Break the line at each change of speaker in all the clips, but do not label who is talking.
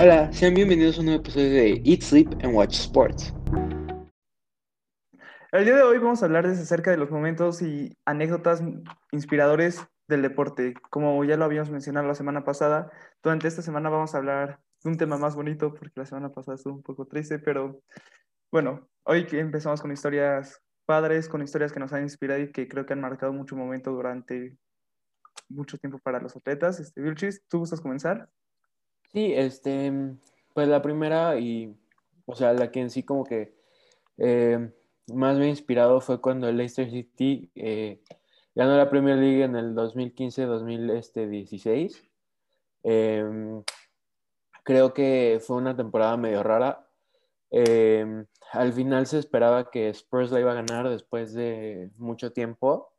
Hola, sean bienvenidos a un nuevo episodio de Eat, Sleep and Watch Sports.
El día de hoy vamos a hablarles acerca de los momentos y anécdotas inspiradores del deporte. Como ya lo habíamos mencionado la semana pasada, durante esta semana vamos a hablar de un tema más bonito, porque la semana pasada estuvo un poco triste, pero bueno, hoy empezamos con historias padres, con historias que nos han inspirado y que creo que han marcado mucho momento durante mucho tiempo para los atletas. Este, Vilchis, ¿tú gustas comenzar?
Sí, este, pues la primera y, o sea, la que en sí como que eh, más me ha inspirado fue cuando el Leicester City eh, ganó la Premier League en el 2015-2016. Em, creo que fue una temporada medio rara. Em, al final se esperaba que Spurs la iba a ganar después de mucho tiempo,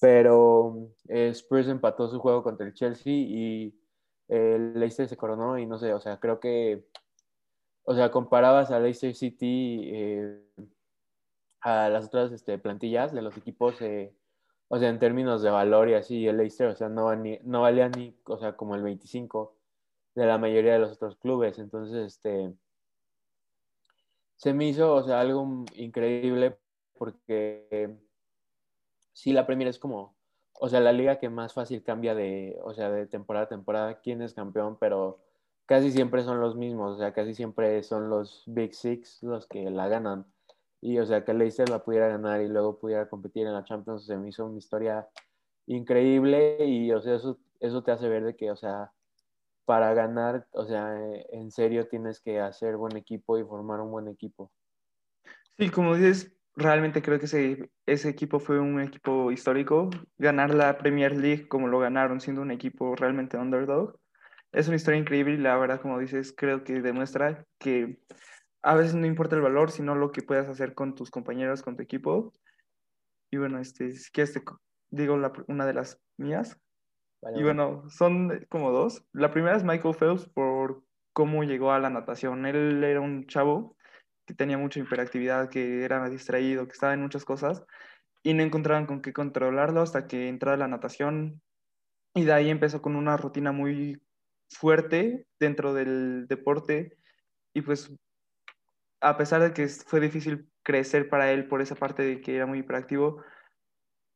pero eh, Spurs empató su juego contra el Chelsea y el Leicester se coronó y no sé, o sea, creo que, o sea, comparabas a Leicester City eh, a las otras este, plantillas de los equipos, eh, o sea, en términos de valor y así, el Leicester, o sea, no, no valía ni, o sea, como el 25 de la mayoría de los otros clubes, entonces, este, se me hizo, o sea, algo increíble porque sí, la Premier es como o sea, la liga que más fácil cambia de, o sea, de temporada a temporada, quién es campeón, pero casi siempre son los mismos, o sea, casi siempre son los Big Six los que la ganan. Y, o sea, que Leicester la pudiera ganar y luego pudiera competir en la Champions, se me hizo una historia increíble y, o sea, eso, eso te hace ver de que, o sea, para ganar, o sea, en serio tienes que hacer buen equipo y formar un buen equipo.
Sí, como dices, realmente creo que ese, ese equipo fue un equipo histórico. Ganar la Premier League como lo ganaron, siendo un equipo realmente underdog, es una historia increíble y la verdad, como dices, creo que demuestra que a veces no importa el valor, sino lo que puedas hacer con tus compañeros, con tu equipo. Y bueno, este, si quieres te digo una de las mías. y bueno, son como dos. La primera es Michael Phelps por cómo llegó a la natación. Él era un chavo que tenía mucha hiperactividad, que era distraído, que estaba en muchas cosas y no encontraban con qué controlarlo hasta que entró a la natación y de ahí empezó con una rutina muy fuerte dentro del deporte y pues a pesar de que fue difícil crecer para él por esa parte de que era muy hiperactivo,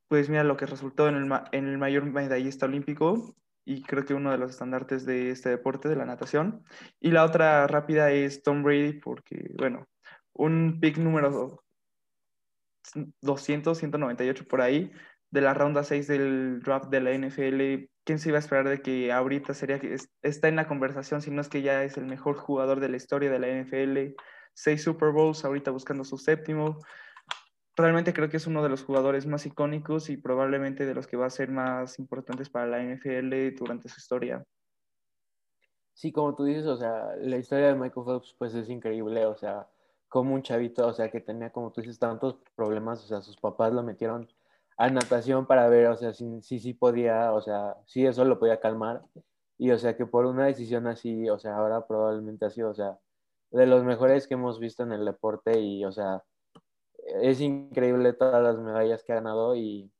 pues mira lo que resultó en el, en el mayor medallista olímpico y creo que uno de los estandartes de este deporte, de la natación. Y la otra rápida es Tom Brady, porque, bueno, un pick número 200, 198 por ahí, de la ronda 6 del draft de la NFL, ¿quién se iba a esperar de que ahorita sería que está en la conversación, si no es que ya es el mejor jugador de la historia de la NFL? Seis Super Bowls, ahorita buscando su séptimo. Realmente creo que es uno de los jugadores más icónicos y probablemente de los que va a ser más importantes para la NFL durante su historia.
Sí, como tú dices, o sea, la historia de Michael Phelps pues es increíble, o sea, como un chavito, o sea, que tenía, como tú dices, tantos problemas, o sea, sus papás lo metieron a natación para ver, o sea, si sí, podía, o sea, sí eso lo podía calmar. Y, o sea, que por una decisión así, o sea, ahora probablemente ha sido, o sea, de los mejores que hemos visto en el deporte y, o sea, es increíble todas las medallas que ha ganado y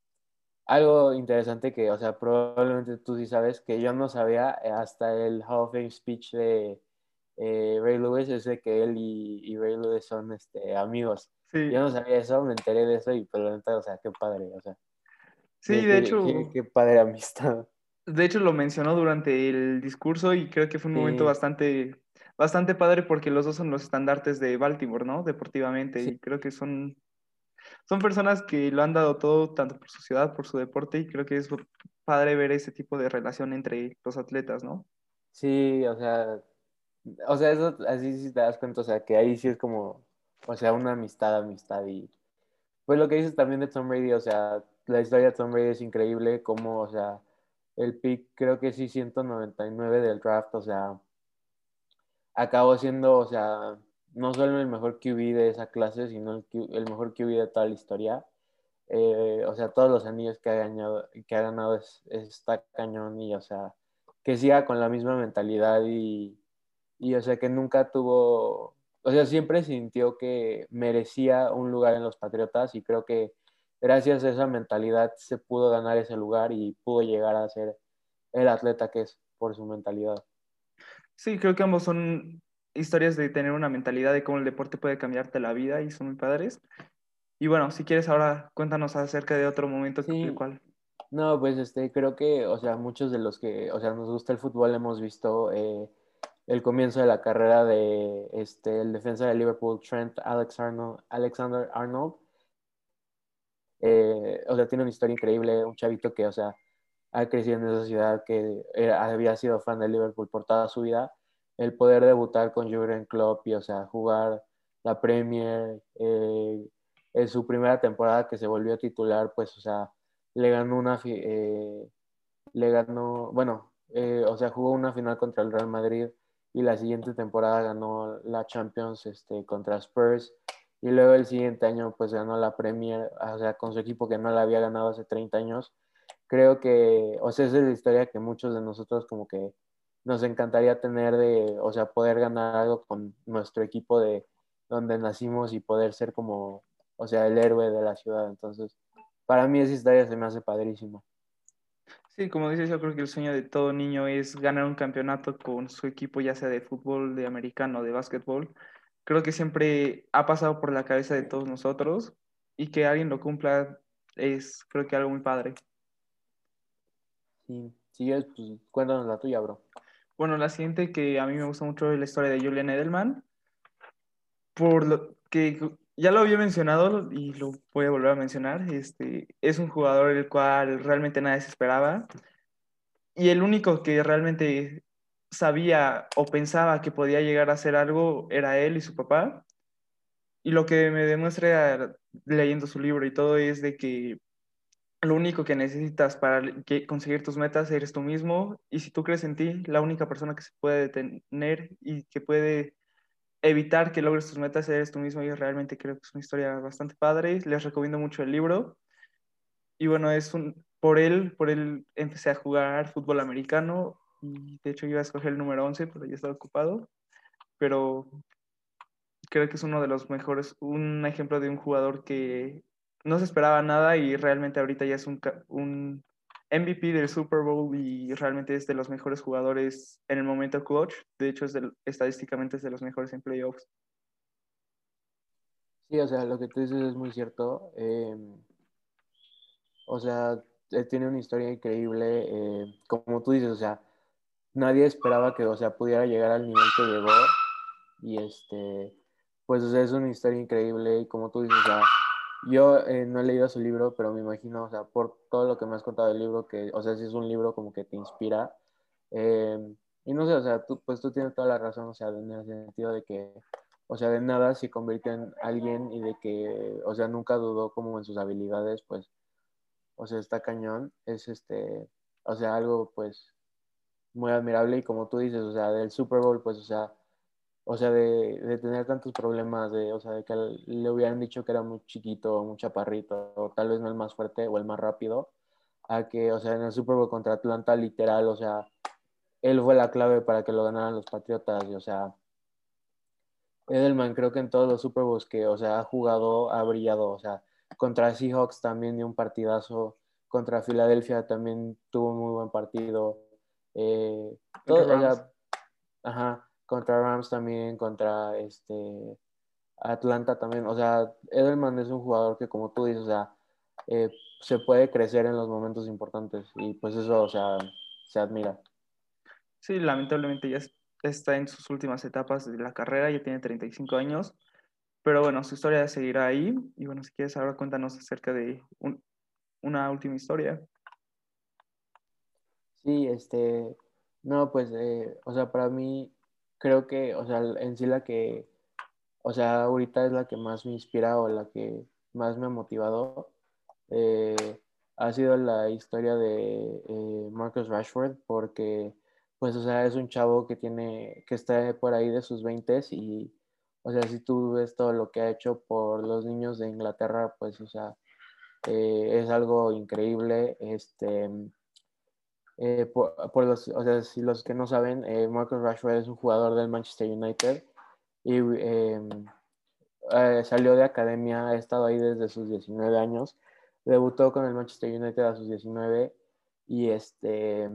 algo interesante que, o sea, probablemente tú sí sabes, que yo no sabía hasta el Hall of Fame speech de eh, Ray Lewis es de que él y, Ray Lewis son este, amigos. Yo no sabía eso, me enteré de eso y pues la o sea, qué padre, o sea.
Sí, de hecho.
Qué, padre amistad.
De hecho, lo mencionó durante el discurso y creo que fue un momento bastante, bastante padre porque los dos son los estandartes de Baltimore, ¿no? Deportivamente. Y creo que son, son personas que lo han dado todo, tanto por su ciudad, por su deporte, y creo que es padre ver ese tipo de relación entre los atletas, ¿no?
Sí, o sea, o sea, eso así sí te das cuenta, o sea, que ahí sí es como, o sea, una amistad, amistad. Y pues lo que dices también de Tom Brady, o sea, la historia de Tom Brady es increíble, como, o sea, el pick creo que sí 199 del draft, o sea, acabó siendo, o sea, no solo el mejor QB de esa clase, sino el, mejor QB de toda la historia. Eh, o sea, todos los anillos que ha ganado, que ha ganado es, está cañón y, o sea, que siga con la misma mentalidad y, y o sea que nunca tuvo, o sea, siempre sintió que merecía un lugar en los Patriotas y creo que gracias a esa mentalidad se pudo ganar ese lugar y pudo llegar a ser el atleta que es por su mentalidad.
Sí, creo que ambos son historias de tener una mentalidad de cómo el deporte puede cambiarte la vida y son muy padres. Y bueno, si quieres ahora cuéntanos acerca de otro momento
Sí.
el cual.
No, pues este, creo que, o sea, muchos de los que, o sea, nos gusta el fútbol hemos visto eh, el comienzo de la carrera de este, el defensa de Liverpool, Trent Alex Arnold, Alexander Arnold. Eh, o sea, tiene una historia increíble, un chavito que, o sea, ha crecido en esa ciudad, que había sido fan de Liverpool por toda su vida. El poder debutar con Jurgen Klopp y, o sea, jugar la Premier, eh, en su primera temporada que se volvió titular, pues, o sea, le ganó una, eh, ganó, bueno, o sea, jugó una final contra el Real Madrid y la siguiente temporada ganó la Champions este, contra Spurs y luego el siguiente año pues ganó la Premier, o sea, con su equipo que no la había ganado hace 30 años. Creo que, o sea, esa es la historia que muchos de nosotros como que nos encantaría tener de, o sea, poder ganar algo con nuestro equipo de donde nacimos y poder ser como, o sea, el héroe de la ciudad. Entonces, para mí esa historia se me hace padrísima.
Sí, como dices, yo creo que el sueño de todo niño es ganar un campeonato con su equipo, ya sea de fútbol, de americano, de básquetbol. Creo que siempre ha pasado por la cabeza de todos nosotros y que alguien lo cumpla es, creo que algo muy padre.
Sí, si pues cuéntanos la tuya, bro.
Bueno, la siguiente que a mí me gusta mucho es la historia de Julian Edelman, por lo que ya lo había mencionado y lo voy a volver a mencionar, este, es un jugador el cual realmente nadie se esperaba y el único que realmente sabía o pensaba que podía llegar a hacer algo era él y su papá. Y lo que me demuestra leyendo su libro y todo es de que lo único que necesitas para conseguir tus metas eres tú mismo y si tú crees en ti, la única persona que se puede detener y que puede evitar que logres tus metas eres tú mismo y realmente creo que es una historia bastante padre. Les recomiendo mucho el libro. Y bueno, es un, por él, por él empecé a jugar fútbol americano y de hecho iba a escoger el número 11, pero ya estaba ocupado. Pero creo que es uno de los mejores, un ejemplo de un jugador que no se esperaba nada y realmente ahorita ya es un, un MVP del Super Bowl y realmente es de los mejores jugadores en el momento clutch. De hecho, estadísticamente es de los mejores en playoffs.
Sí, o sea, lo que tú dices es muy cierto. eh, o sea, eh, tiene una historia increíble. eh, como tú dices, o sea, nadie esperaba que, o sea, pudiera llegar al nivel que llegó. Y este, pues, o sea, es una historia increíble. Y como tú dices, o sea, yo eh, no he leído su libro, pero me imagino, o sea, por todo lo que me has contado del libro, que, o sea, sí es un libro como que te inspira. eh, y no sé, o sea, tú, pues tú tienes toda la razón, o sea, en el sentido de que, o sea, de nada se convirtió en alguien y de que, o sea, nunca dudó como en sus habilidades, pues, o sea, está cañón, es este, o sea, algo pues muy admirable y como tú dices, o sea, del Super Bowl, pues, o sea, o sea, de, de tener tantos problemas, de, o sea, de que le hubieran dicho que era muy chiquito, muy chaparrito, o tal vez no el más fuerte o el más rápido, a que, o sea, en el Super Bowl contra Atlanta, literal, o sea, él fue la clave para que lo ganaran los Patriotas, y, o sea, Edelman creo que en todos los Super Bowls que, o sea, ha jugado, ha brillado, o sea, contra Seahawks también dio un partidazo, contra Filadelfia también tuvo un muy buen partido, eh, todo, o
Rams.
sea, ajá, contra Rams también, contra este Atlanta también, o sea, Edelman es un jugador que como tú dices, o sea, eh, se puede crecer en los momentos importantes y pues eso, o sea, se admira.
Sí, lamentablemente ya es- está en sus últimas etapas de la carrera, ya tiene 35 años, pero bueno, su historia seguirá ahí. Y bueno, si quieres ahora cuéntanos acerca de un- una última historia.
Sí, este, no, pues, eh, o sea, para mí creo que, o sea, en sí la que, o sea, ahorita es la que más me inspira o la que más me ha motivado, eh, ha sido la historia de eh, Marcus Rashford, porque, pues, o sea, es un chavo que tiene, que está por ahí de sus 20 y, o sea, si tú ves todo lo que ha hecho por los niños de Inglaterra, pues, o sea, eh, es algo increíble, este eh, por, los, o sea, si los que no saben, eh, Marcus Rashford es un jugador del Manchester United y eh, eh, salió de academia, ha estado ahí desde sus 19 años, debutó con el Manchester United a sus 19 y este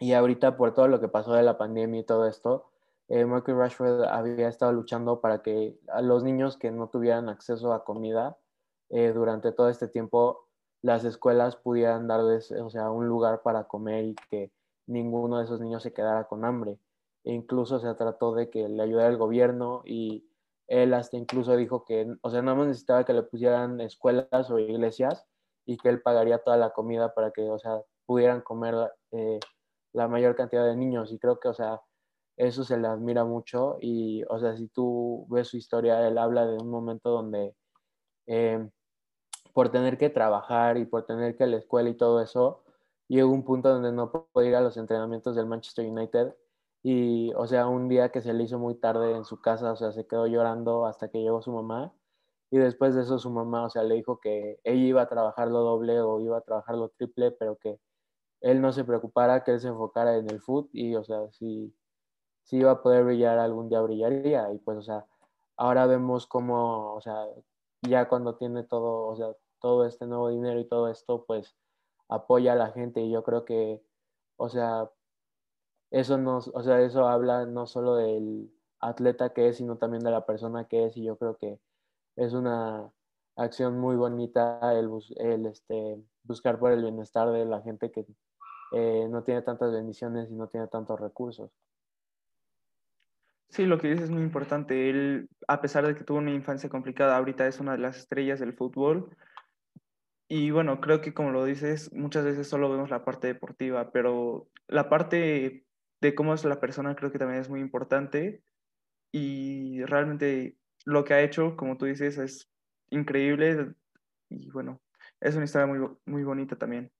y ahorita por todo lo que pasó de la pandemia y todo esto, Marcus Rashford había estado luchando para que los niños que no tuvieran acceso a comida durante todo este tiempo, las escuelas pudieran darles, o sea, un lugar para comer y que ninguno de esos niños se quedara con hambre. E incluso se trató de que le ayudara el gobierno y él hasta incluso dijo que, o sea, no más necesitaba que le pusieran escuelas o iglesias y que él pagaría toda la comida para que, o sea, pudieran comer eh, la mayor cantidad de niños. Y creo que, o sea, eso se le admira mucho y, o sea, si tú ves su historia, él habla de un momento donde eh, por tener que trabajar y por tener que ir a la escuela y todo eso, llegó un punto donde no pudo ir a los entrenamientos del Manchester United y, o sea, un día que se le hizo muy tarde en su casa, o sea, se quedó llorando hasta que llegó su mamá y después de eso su mamá, o sea, le dijo que ella iba a trabajar lo doble o iba a trabajar lo triple, pero que él no se preocupara, que él se enfocara en el foot y, o sea, si si iba a poder brillar algún día brillaría y pues o sea ahora vemos cómo o sea ya cuando tiene todo o sea todo este nuevo dinero y todo esto pues apoya a la gente y yo creo que o sea eso no o sea eso habla no solo del atleta que es sino también de la persona que es y yo creo que es una acción muy bonita el, el este, buscar por el bienestar de la gente que eh, no tiene tantas bendiciones y no tiene tantos recursos.
Sí, lo que dices es muy importante. Él, a pesar de que tuvo una infancia complicada, ahorita es una de las estrellas del fútbol. Y bueno, creo que como lo dices, muchas veces solo vemos la parte deportiva, pero la parte de cómo es la persona creo que también es muy importante. Y realmente lo que ha hecho, como tú dices, es increíble. Y bueno, es una historia muy, muy bonita también.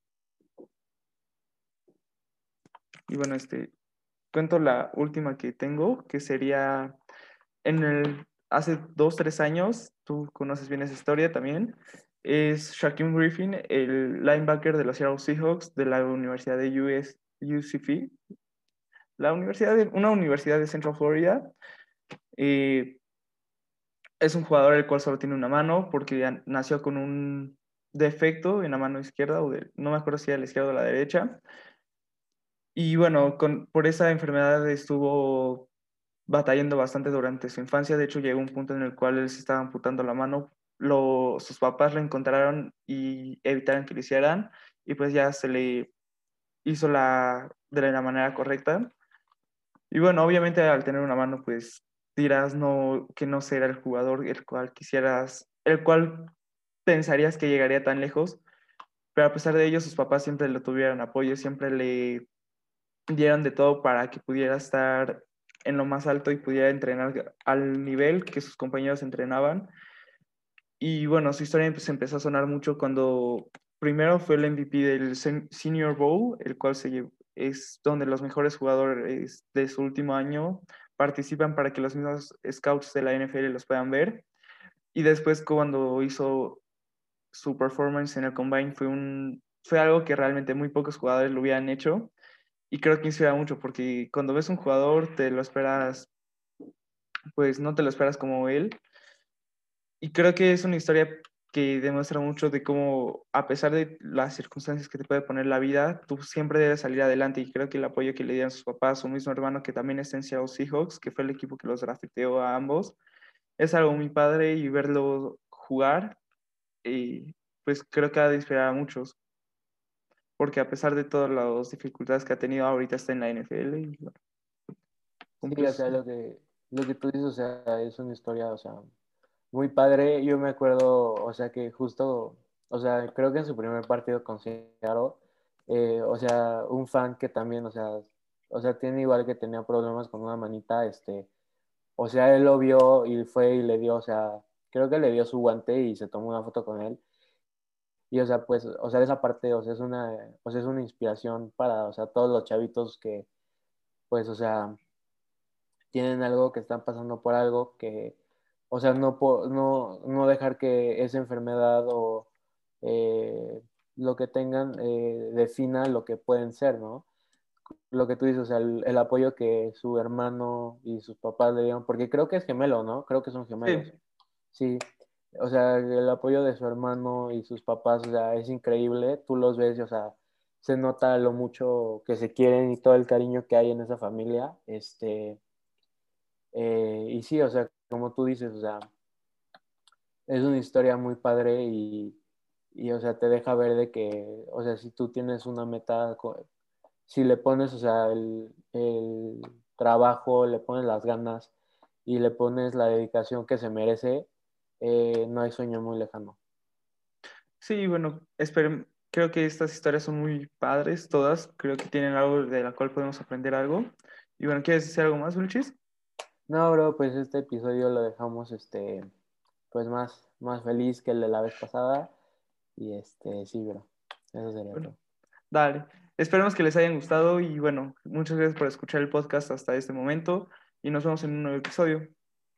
Y bueno, este, cuento la última que tengo, que sería en el, hace dos, tres años, tú conoces bien esa historia también, es Shaquem Griffin, el linebacker de los Seattle Seahawks de la Universidad de US, UCF, la universidad de, una universidad de Central Florida. Eh, es un jugador el cual solo tiene una mano porque nació con un defecto en la mano izquierda, o no me acuerdo si era la izquierda o la derecha. Y bueno, con, por esa enfermedad estuvo batallando bastante durante su infancia. De hecho, llegó un punto en el cual él se estaba amputando la mano. Lo, sus papás lo encontraron y evitaron que lo hicieran. Y pues ya se le hizo la, de la manera correcta. Y bueno, obviamente al tener una mano, pues dirás no, que no será el jugador el cual quisieras, el cual pensarías que llegaría tan lejos. Pero a pesar de ello, sus papás siempre le tuvieron apoyo, siempre le dieron de todo para que pudiera estar en lo más alto y pudiera entrenar al nivel que sus compañeros entrenaban. Y bueno, su historia pues, empezó a sonar mucho cuando primero fue el MVP del Senior Bowl, el cual se, es donde los mejores jugadores de su último año participan para que los mismos scouts de la NFL los puedan ver. Y después cuando hizo su performance en el combine fue, un, fue algo que realmente muy pocos jugadores lo hubieran hecho y creo que inspira mucho porque cuando ves un jugador te lo esperas, pues no te lo esperas como él. Y creo que es una historia que demuestra mucho de cómo, a pesar de las circunstancias que te puede poner la vida, tú siempre debes salir adelante. Y creo que el apoyo que le dieron sus papás, su mismo hermano que también está en Seattle Seahawks, que fue el equipo que los drafteó a ambos, es algo muy padre y verlo jugar, y pues creo que ha de inspirar a muchos porque a pesar de todas las dificultades que ha tenido, ahorita está en la NFL. Y,
sí, o sea, lo que, lo que tú dices, o sea, es una historia, o sea, muy padre. Yo me acuerdo, o sea, que justo, o sea, creo que en su primer partido con Seattle, eh, o sea, un fan que también, o sea, o sea, tiene igual que tenía problemas con una manita, este, o sea, él lo vio y fue y le dio, o sea, creo que le dio su guante y se tomó una foto con él. Y, o sea, pues, o sea, esa parte, o sea, es una, o sea, es una inspiración para, o sea, todos los chavitos que, pues, o sea, tienen algo, que están pasando por algo que, o sea, no, no, no dejar que esa enfermedad o eh, lo que tengan eh, defina lo que pueden ser, ¿no? Lo que tú dices, o sea, el, apoyo que su hermano y sus papás le dieron, porque creo que es gemelo, ¿no? Creo que son gemelos. Sí. sí o sea, el apoyo de su hermano y sus papás, o sea, es increíble, tú los ves, o sea, se nota lo mucho que se quieren y todo el cariño que hay en esa familia. Este, eh, y sí, o sea, como tú dices, o sea, es una historia muy padre y, y, o sea, te deja ver de que, o sea, si tú tienes una meta, si le pones, o sea, el, el trabajo, le pones las ganas y le pones la dedicación que se merece, eh, no hay sueño muy lejano.
Sí, bueno, espero, creo que estas historias son muy padres, todas. Creo que tienen algo de la cual podemos aprender algo. Y bueno, ¿quieres decir algo más, Luchis?
No, bro, pues este episodio lo dejamos este pues más, más feliz que el de la vez pasada. Y este, sí, bro. Eso sería.
Dale. Esperemos que les hayan gustado y bueno, muchas gracias por escuchar el podcast hasta este momento y nos vemos en un nuevo episodio.